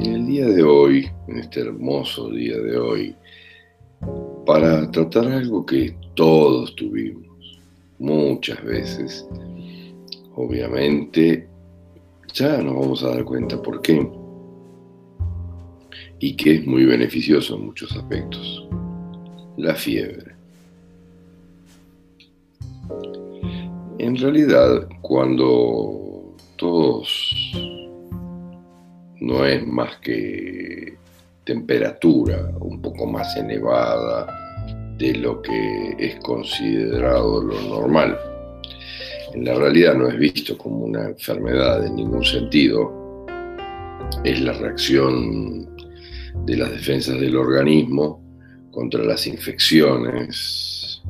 En el día de hoy, en este hermoso día de hoy, para tratar algo que todos tuvimos muchas veces, obviamente ya nos vamos a dar cuenta por qué y que es muy beneficioso en muchos aspectos, la fiebre. En realidad, cuando todos no es más que temperatura un poco más elevada de lo que es considerado lo normal. En la realidad no es visto como una enfermedad en ningún sentido. Es la reacción de las defensas del organismo contra las infecciones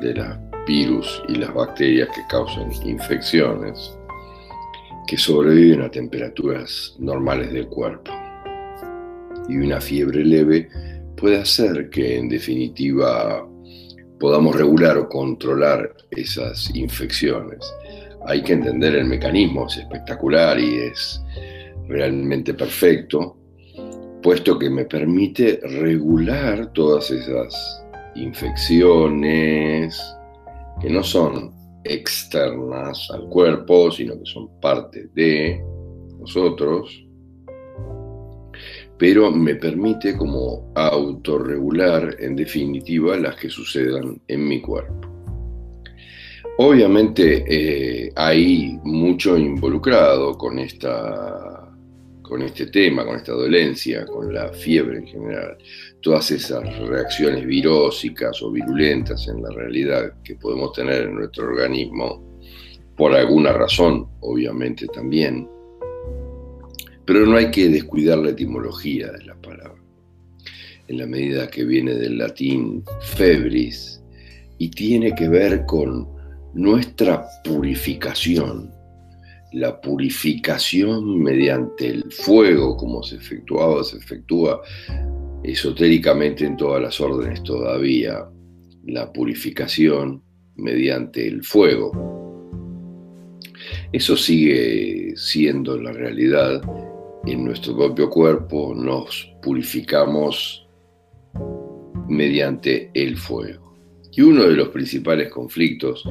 de los virus y las bacterias que causan infecciones que sobreviven a temperaturas normales del cuerpo. Y una fiebre leve puede hacer que en definitiva podamos regular o controlar esas infecciones. Hay que entender el mecanismo, es espectacular y es realmente perfecto, puesto que me permite regular todas esas infecciones que no son externas al cuerpo, sino que son parte de nosotros, pero me permite como autorregular en definitiva las que sucedan en mi cuerpo. Obviamente eh, hay mucho involucrado con esta con este tema, con esta dolencia, con la fiebre en general, todas esas reacciones virósicas o virulentas en la realidad que podemos tener en nuestro organismo, por alguna razón, obviamente también, pero no hay que descuidar la etimología de la palabra, en la medida que viene del latín febris y tiene que ver con nuestra purificación, la purificación mediante el fuego, como se efectuaba, se efectúa esotéricamente en todas las órdenes todavía, la purificación mediante el fuego. Eso sigue siendo la realidad. En nuestro propio cuerpo nos purificamos mediante el fuego. Y uno de los principales conflictos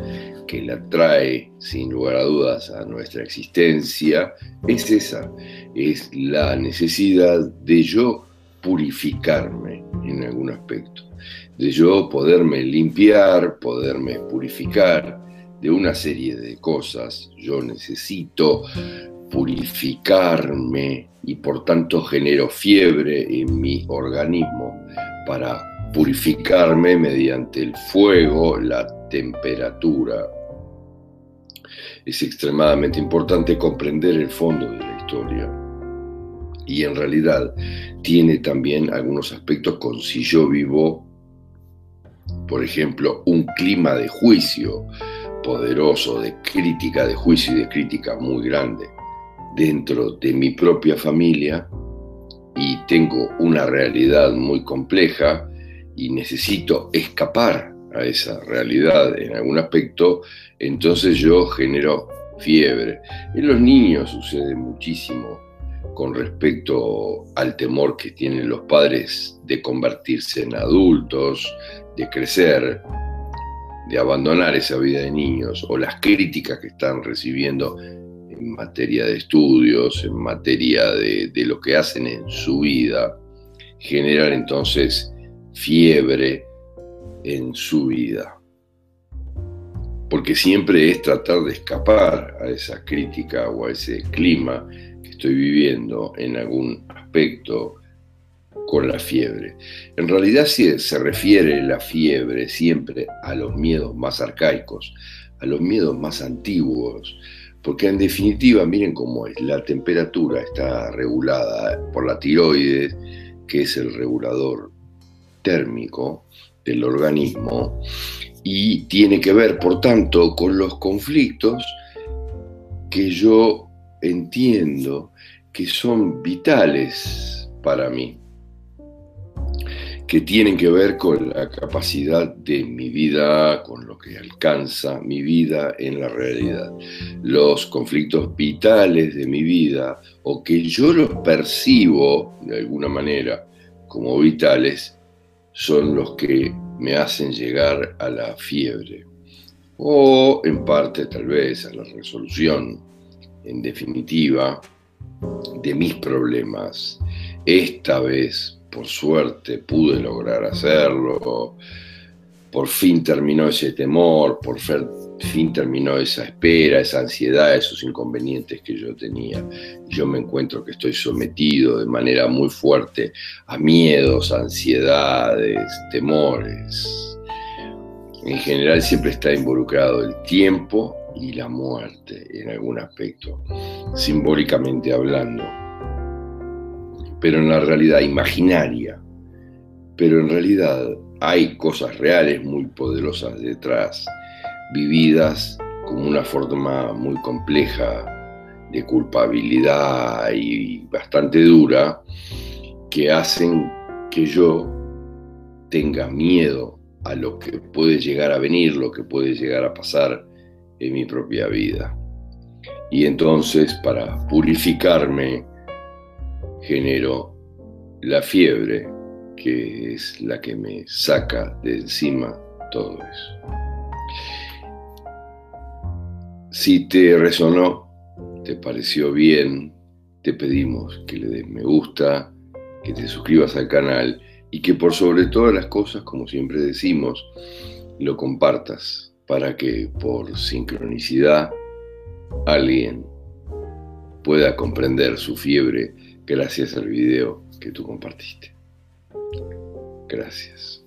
que la trae sin lugar a dudas a nuestra existencia es esa, es la necesidad de yo purificarme en algún aspecto, de yo poderme limpiar, poderme purificar de una serie de cosas. Yo necesito purificarme y por tanto genero fiebre en mi organismo para purificarme mediante el fuego, la temperatura. Es extremadamente importante comprender el fondo de la historia. Y en realidad tiene también algunos aspectos con si yo vivo, por ejemplo, un clima de juicio poderoso, de crítica, de juicio y de crítica muy grande dentro de mi propia familia y tengo una realidad muy compleja y necesito escapar a esa realidad en algún aspecto, entonces yo genero fiebre. En los niños sucede muchísimo con respecto al temor que tienen los padres de convertirse en adultos, de crecer, de abandonar esa vida de niños, o las críticas que están recibiendo en materia de estudios, en materia de, de lo que hacen en su vida, generan entonces fiebre en su vida. Porque siempre es tratar de escapar a esa crítica o a ese clima que estoy viviendo en algún aspecto con la fiebre. En realidad se, se refiere la fiebre siempre a los miedos más arcaicos, a los miedos más antiguos, porque en definitiva, miren cómo es, la temperatura está regulada por la tiroides, que es el regulador térmico del organismo y tiene que ver, por tanto, con los conflictos que yo entiendo que son vitales para mí, que tienen que ver con la capacidad de mi vida, con lo que alcanza mi vida en la realidad. Los conflictos vitales de mi vida, o que yo los percibo de alguna manera como vitales, son los que me hacen llegar a la fiebre o en parte tal vez a la resolución, en definitiva, de mis problemas. Esta vez, por suerte, pude lograr hacerlo. Por fin terminó ese temor, por fin terminó esa espera, esa ansiedad, esos inconvenientes que yo tenía. Yo me encuentro que estoy sometido de manera muy fuerte a miedos, ansiedades, temores. En general siempre está involucrado el tiempo y la muerte en algún aspecto, simbólicamente hablando, pero en la realidad imaginaria, pero en realidad hay cosas reales muy poderosas detrás vividas como una forma muy compleja de culpabilidad y bastante dura, que hacen que yo tenga miedo a lo que puede llegar a venir, lo que puede llegar a pasar en mi propia vida. Y entonces para purificarme genero la fiebre, que es la que me saca de encima todo eso. Si te resonó, te pareció bien, te pedimos que le des me gusta, que te suscribas al canal y que por sobre todas las cosas, como siempre decimos, lo compartas para que por sincronicidad alguien pueda comprender su fiebre gracias al video que tú compartiste. Gracias.